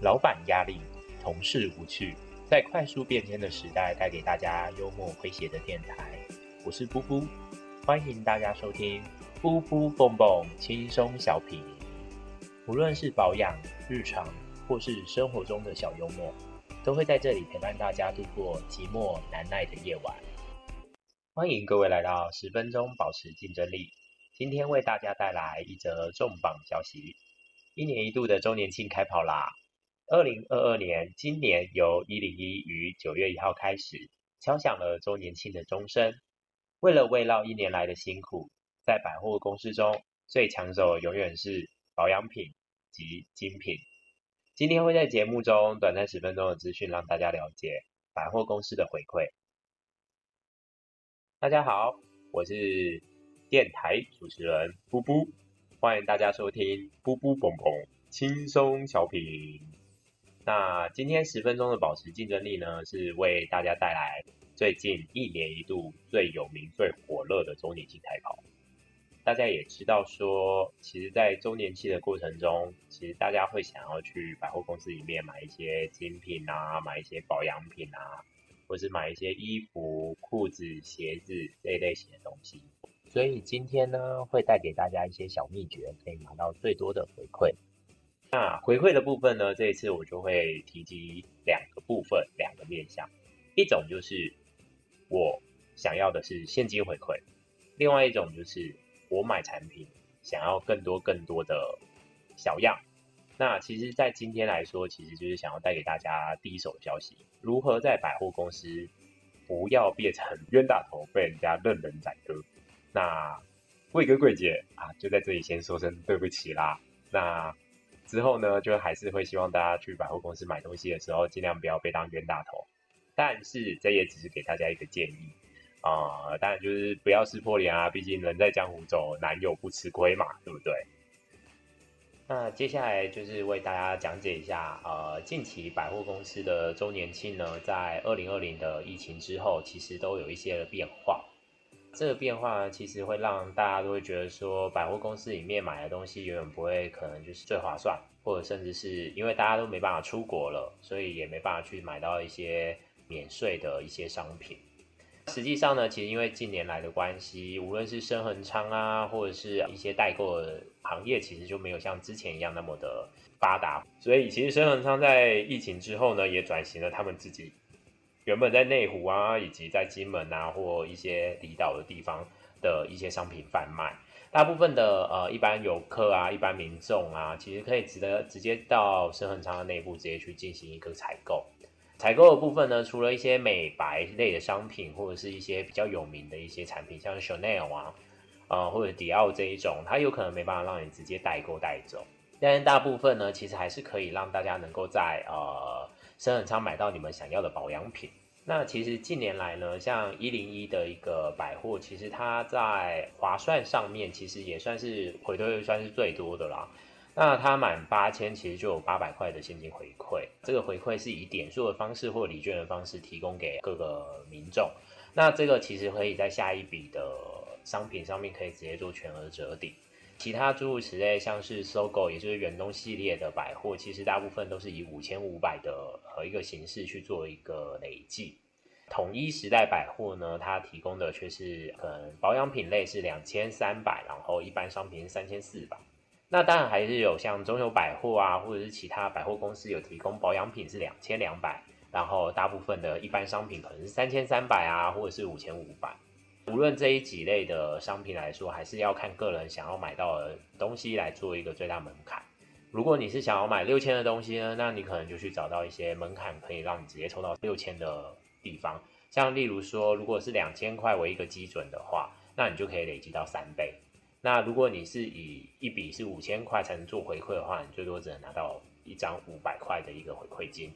老板压力，同事无趣，在快速变迁的时代，带给大家幽默诙谐的电台。我是布布，欢迎大家收听布布蹦蹦轻松小品。无论是保养、日常，或是生活中的小幽默，都会在这里陪伴大家度过寂寞难耐的夜晚。欢迎各位来到十分钟保持竞争力。今天为大家带来一则重磅消息：一年一度的周年庆开跑啦！二零二二年，今年由一零一于九月一号开始，敲响了周年庆的钟声。为了慰劳一年来的辛苦，在百货公司中最抢手永远是保养品及精品。今天会在节目中短暂十分钟的资讯，让大家了解百货公司的回馈。大家好，我是电台主持人布布，欢迎大家收听布布蹦蹦轻松小品。那今天十分钟的保持竞争力呢，是为大家带来最近一年一度最有名、最火热的周年庆开跑。大家也知道说，其实，在周年庆的过程中，其实大家会想要去百货公司里面买一些精品啊，买一些保养品啊，或是买一些衣服、裤子、鞋子这一类型的东西。所以今天呢，会带给大家一些小秘诀，可以拿到最多的回馈。那回馈的部分呢，这一次我就会提及两个部分，两个面向。一种就是我想要的是现金回馈，另外一种就是我买产品想要更多更多的小样。那其实，在今天来说，其实就是想要带给大家第一手消息，如何在百货公司不要变成冤大头，被人家任人宰割。那贵哥贵姐啊，就在这里先说声对不起啦。那之后呢，就还是会希望大家去百货公司买东西的时候，尽量不要被当冤大头。但是这也只是给大家一个建议啊、呃，当然就是不要撕破脸啊，毕竟人在江湖走，难有不吃亏嘛，对不对？那接下来就是为大家讲解一下，呃，近期百货公司的周年庆呢，在二零二零的疫情之后，其实都有一些的变化。这个变化，其实会让大家都会觉得说，百货公司里面买的东西永远不会可能就是最划算，或者甚至是因为大家都没办法出国了，所以也没办法去买到一些免税的一些商品。实际上呢，其实因为近年来的关系，无论是深恒昌啊，或者是一些代购的行业，其实就没有像之前一样那么的发达。所以其实深恒昌在疫情之后呢，也转型了他们自己。原本在内湖啊，以及在金门啊，或一些离岛的地方的一些商品贩卖，大部分的呃一般游客啊，一般民众啊，其实可以值得直接到深恒昌的内部直接去进行一个采购。采购的部分呢，除了一些美白类的商品，或者是一些比较有名的一些产品，像 Chanel 啊，呃或者迪奥这一种，它有可能没办法让你直接代购带走，但是大部分呢，其实还是可以让大家能够在呃。深恒昌买到你们想要的保养品。那其实近年来呢，像一零一的一个百货，其实它在划算上面其实也算是回馈算是最多的啦。那它满八千，其实就有八百块的现金回馈。这个回馈是以点数的方式或礼券的方式提供给各个民众。那这个其实可以在下一笔的商品上面可以直接做全额折抵。其他诸如此类，像是搜狗也就是远东系列的百货，其实大部分都是以五千五百的和一个形式去做一个累计。统一时代百货呢，它提供的却是可能保养品类是两千三百，然后一般商品是三千四百。那当然还是有像中友百货啊，或者是其他百货公司有提供保养品是两千两百，然后大部分的一般商品可能是三千三百啊，或者是五千五百。无论这一几类的商品来说，还是要看个人想要买到的东西来做一个最大门槛。如果你是想要买六千的东西呢，那你可能就去找到一些门槛可以让你直接抽到六千的地方。像例如说，如果是两千块为一个基准的话，那你就可以累积到三倍。那如果你是以一笔是五千块才能做回馈的话，你最多只能拿到一张五百块的一个回馈金。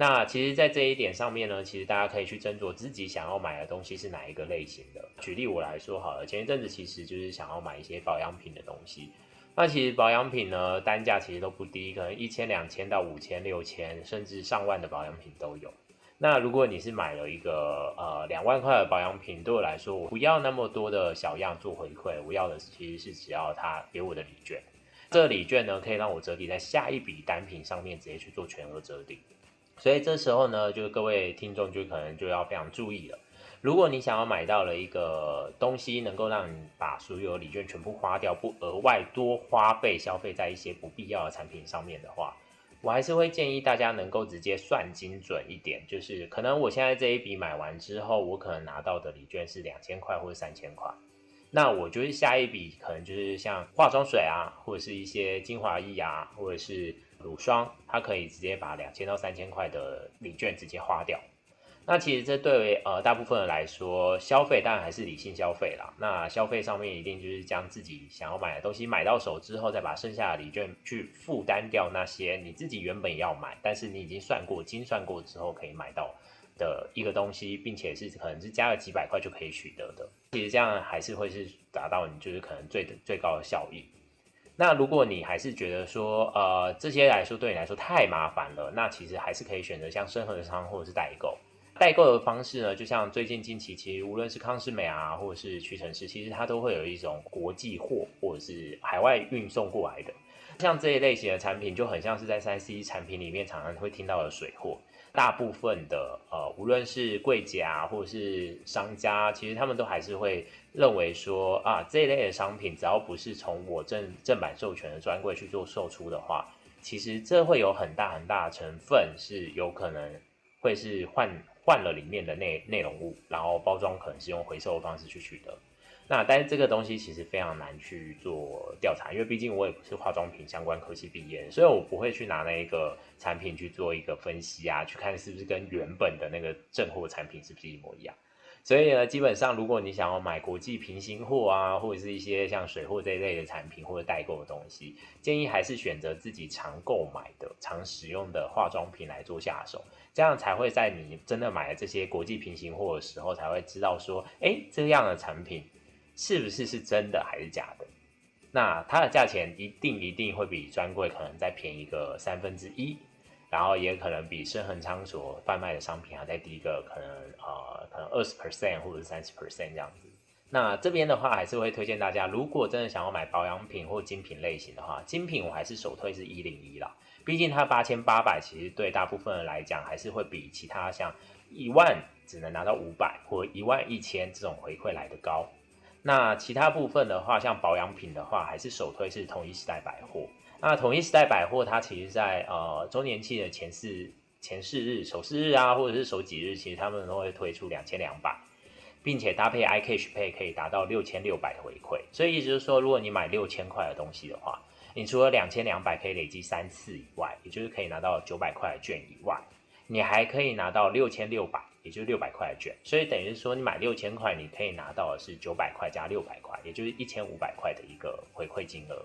那其实，在这一点上面呢，其实大家可以去斟酌自己想要买的东西是哪一个类型的。举例我来说好了，前一阵子其实就是想要买一些保养品的东西。那其实保养品呢，单价其实都不低，可能一千、两千到五千、六千，甚至上万的保养品都有。那如果你是买了一个呃两万块的保养品，对我来说，我不要那么多的小样做回馈，我要的其实是只要他给我的礼券。这礼券呢，可以让我折抵在下一笔单品上面，直接去做全额折抵。所以这时候呢，就是各位听众就可能就要非常注意了。如果你想要买到了一个东西，能够让你把所有礼券全部花掉，不额外多花费消费在一些不必要的产品上面的话，我还是会建议大家能够直接算精准一点。就是可能我现在这一笔买完之后，我可能拿到的礼券是两千块或者三千块。那我就是下一笔可能就是像化妆水啊，或者是一些精华液啊，或者是乳霜，它可以直接把两千到三千块的礼券直接花掉。那其实这对呃大部分人来说，消费当然还是理性消费啦。那消费上面一定就是将自己想要买的东西买到手之后，再把剩下的礼券去负担掉那些你自己原本要买，但是你已经算过精算过之后可以买到的一个东西，并且是可能是加了几百块就可以取得的。其实这样还是会是达到你就是可能最最高的效益。那如果你还是觉得说，呃，这些来说对你来说太麻烦了，那其实还是可以选择像深合商或者是代购。代购的方式呢，就像最近近期，其实无论是康是美啊，或者是屈臣氏，其实它都会有一种国际货或者是海外运送过来的。像这一类型的产品，就很像是在三 C 产品里面常常会听到的水货。大部分的呃，无论是柜姐啊，或者是商家，其实他们都还是会认为说啊，这一类的商品只要不是从我正正版授权的专柜去做售出的话，其实这会有很大很大的成分是有可能会是换换了里面的内内容物，然后包装可能是用回收的方式去取得。那但是这个东西其实非常难去做调查，因为毕竟我也不是化妆品相关科系毕业，所以我不会去拿那一个产品去做一个分析啊，去看是不是跟原本的那个正货产品是不是一模一样。所以呢，基本上如果你想要买国际平行货啊，或者是一些像水货这一类的产品或者代购的东西，建议还是选择自己常购买的、常使用的化妆品来做下手，这样才会在你真的买了这些国际平行货的时候，才会知道说，哎，这样的产品。是不是是真的还是假的？那它的价钱一定一定会比专柜可能再便宜个三分之一，然后也可能比深恒仓所贩卖的商品还再低个可能呃可能二十 percent 或者三十 percent 这样子。那这边的话还是会推荐大家，如果真的想要买保养品或精品类型的话，精品我还是首推是一零一啦，毕竟它八千八百其实对大部分人来讲还是会比其他像一万只能拿到五百或一万一千这种回馈来的高。那其他部分的话，像保养品的话，还是首推是统一时代百货。那统一时代百货，它其实在呃周年庆的前四前四日、首四日啊，或者是首几日，其实他们都会推出两千两百，并且搭配 iCash Pay 可以达到六千六百的回馈。所以意思就是说，如果你买六千块的东西的话，你除了两千两百可以累积三次以外，也就是可以拿到九百块的券以外，你还可以拿到六千六百。也就是六百块的券，所以等于说，你买六千块，你可以拿到的是九百块加六百块，也就是一千五百块的一个回馈金额。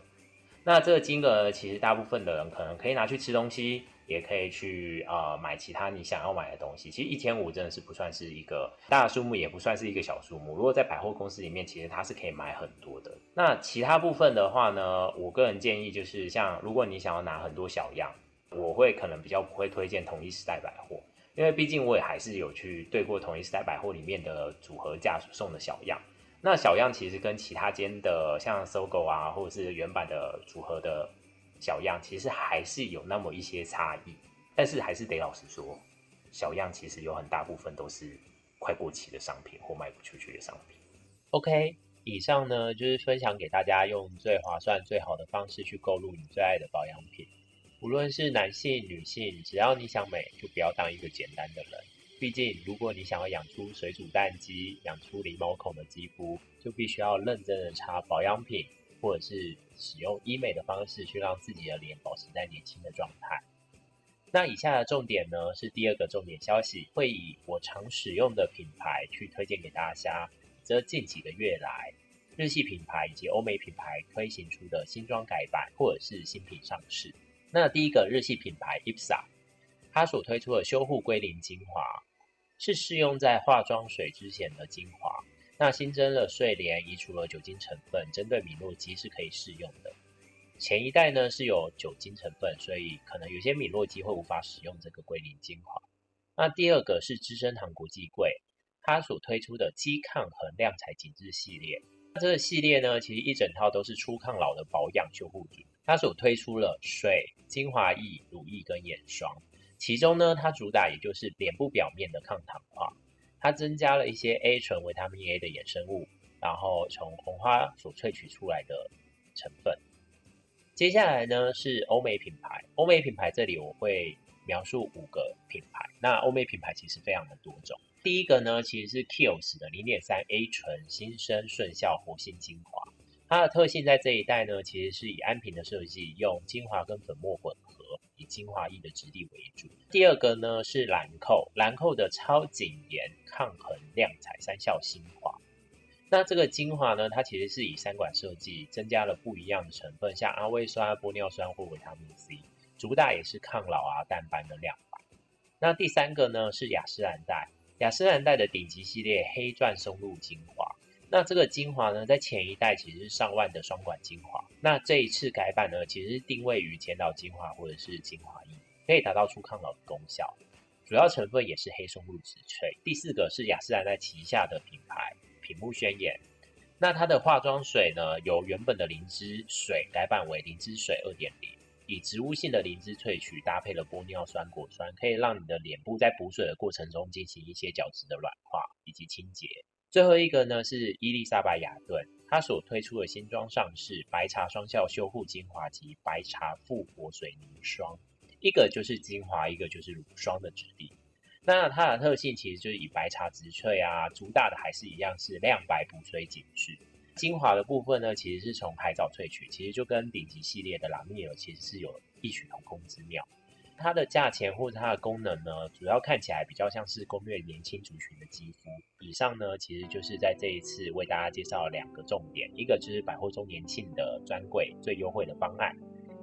那这个金额其实大部分的人可能可以拿去吃东西，也可以去呃买其他你想要买的东西。其实一千五真的是不算是一个大数目，也不算是一个小数目。如果在百货公司里面，其实它是可以买很多的。那其他部分的话呢，我个人建议就是像如果你想要拿很多小样，我会可能比较不会推荐统一时代百货。因为毕竟我也还是有去对过统一时代百货里面的组合价送的小样，那小样其实跟其他间的像搜狗啊，或者是原版的组合的小样，其实还是有那么一些差异。但是还是得老实说，小样其实有很大部分都是快过期的商品或卖不出去的商品。OK，以上呢就是分享给大家用最划算、最好的方式去购入你最爱的保养品。无论是男性、女性，只要你想美，就不要当一个简单的人。毕竟，如果你想要养出水煮蛋肌、养出零毛孔的肌肤，就必须要认真的擦保养品，或者是使用医美的方式去让自己的脸保持在年轻的状态。那以下的重点呢，是第二个重点消息，会以我常使用的品牌去推荐给大家。这近几个月来，日系品牌以及欧美品牌推行出的新装改版或者是新品上市。那第一个日系品牌 IPSA，它所推出的修护归零精华是适用在化妆水之前的精华。那新增了睡莲，移除了酒精成分，针对米诺肌是可以适用的。前一代呢是有酒精成分，所以可能有些米诺肌会无法使用这个归零精华。那第二个是资生堂国际柜，它所推出的肌抗衡亮彩紧致系列，这个系列呢，其实一整套都是初抗老的保养修护组。它所推出了水、精华液、乳液跟眼霜，其中呢，它主打也就是脸部表面的抗糖化，它增加了一些 A 醇、维他命 A 的衍生物，然后从红花所萃取出来的成分。接下来呢是欧美品牌，欧美品牌这里我会描述五个品牌。那欧美品牌其实非常的多种。第一个呢，其实是 Kiehl's 的零点三 A 醇新生顺效活性精华，它的特性在这一代呢，其实是以安瓶的设计，用精华跟粉末混合，以精华液的质地为主。第二个呢是兰蔻，兰蔻的超紧颜抗衡亮彩三效精华。那这个精华呢，它其实是以三管设计，增加了不一样的成分，像阿魏酸、玻尿酸或维他命 C，主打也是抗老啊、淡斑的亮白。那第三个呢是雅诗兰黛。雅诗兰黛的顶级系列黑钻松露精华，那这个精华呢，在前一代其实是上万的双管精华，那这一次改版呢，其实是定位于前导精华或者是精华液，可以达到出抗老的功效。主要成分也是黑松露植萃。第四个是雅诗兰黛旗下的品牌品目宣言，那它的化妆水呢，由原本的灵芝水改版为灵芝水二点零。以植物性的灵芝萃取搭配了玻尿酸果酸，可以让你的脸部在补水的过程中进行一些角质的软化以及清洁。最后一个呢是伊丽莎白雅顿，它所推出的新装上市白茶双效修护精华及白茶复活水凝霜，一个就是精华，一个就是乳霜的质地。那它的特性其实就是以白茶植萃啊，主打的还是一样是亮白补水紧致。精华的部分呢，其实是从海藻萃取，其实就跟顶级系列的朗蜜尔其实是有异曲同工之妙。它的价钱或者它的功能呢，主要看起来比较像是攻略年轻族群的肌肤。以上呢，其实就是在这一次为大家介绍两个重点，一个就是百货周年庆的专柜最优惠的方案，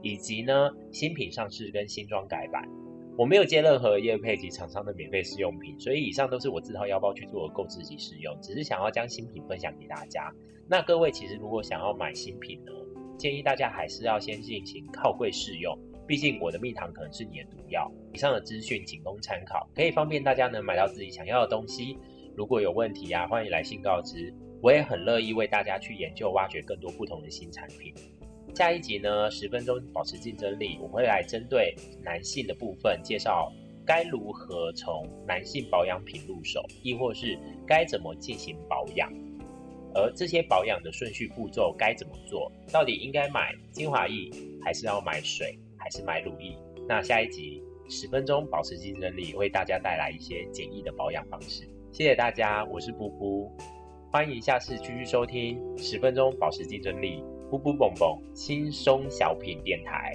以及呢新品上市跟新装改版。我没有接任何业配及厂商的免费试用品，所以以上都是我自掏腰包去做的购置及试用，只是想要将新品分享给大家。那各位其实如果想要买新品呢，建议大家还是要先进行靠柜试用，毕竟我的蜜糖可能是你的毒药。以上的资讯仅供参考，可以方便大家能买到自己想要的东西。如果有问题啊，欢迎来信告知，我也很乐意为大家去研究挖掘更多不同的新产品。下一集呢，十分钟保持竞争力，我会来针对男性的部分介绍该如何从男性保养品入手，亦或是该怎么进行保养，而这些保养的顺序步骤该怎么做，到底应该买精华液，还是要买水，还是买乳液？那下一集十分钟保持竞争力，为大家带来一些简易的保养方式。谢谢大家，我是布布，欢迎下次继续收听十分钟保持竞争力。噗噗蹦蹦，轻松小品电台。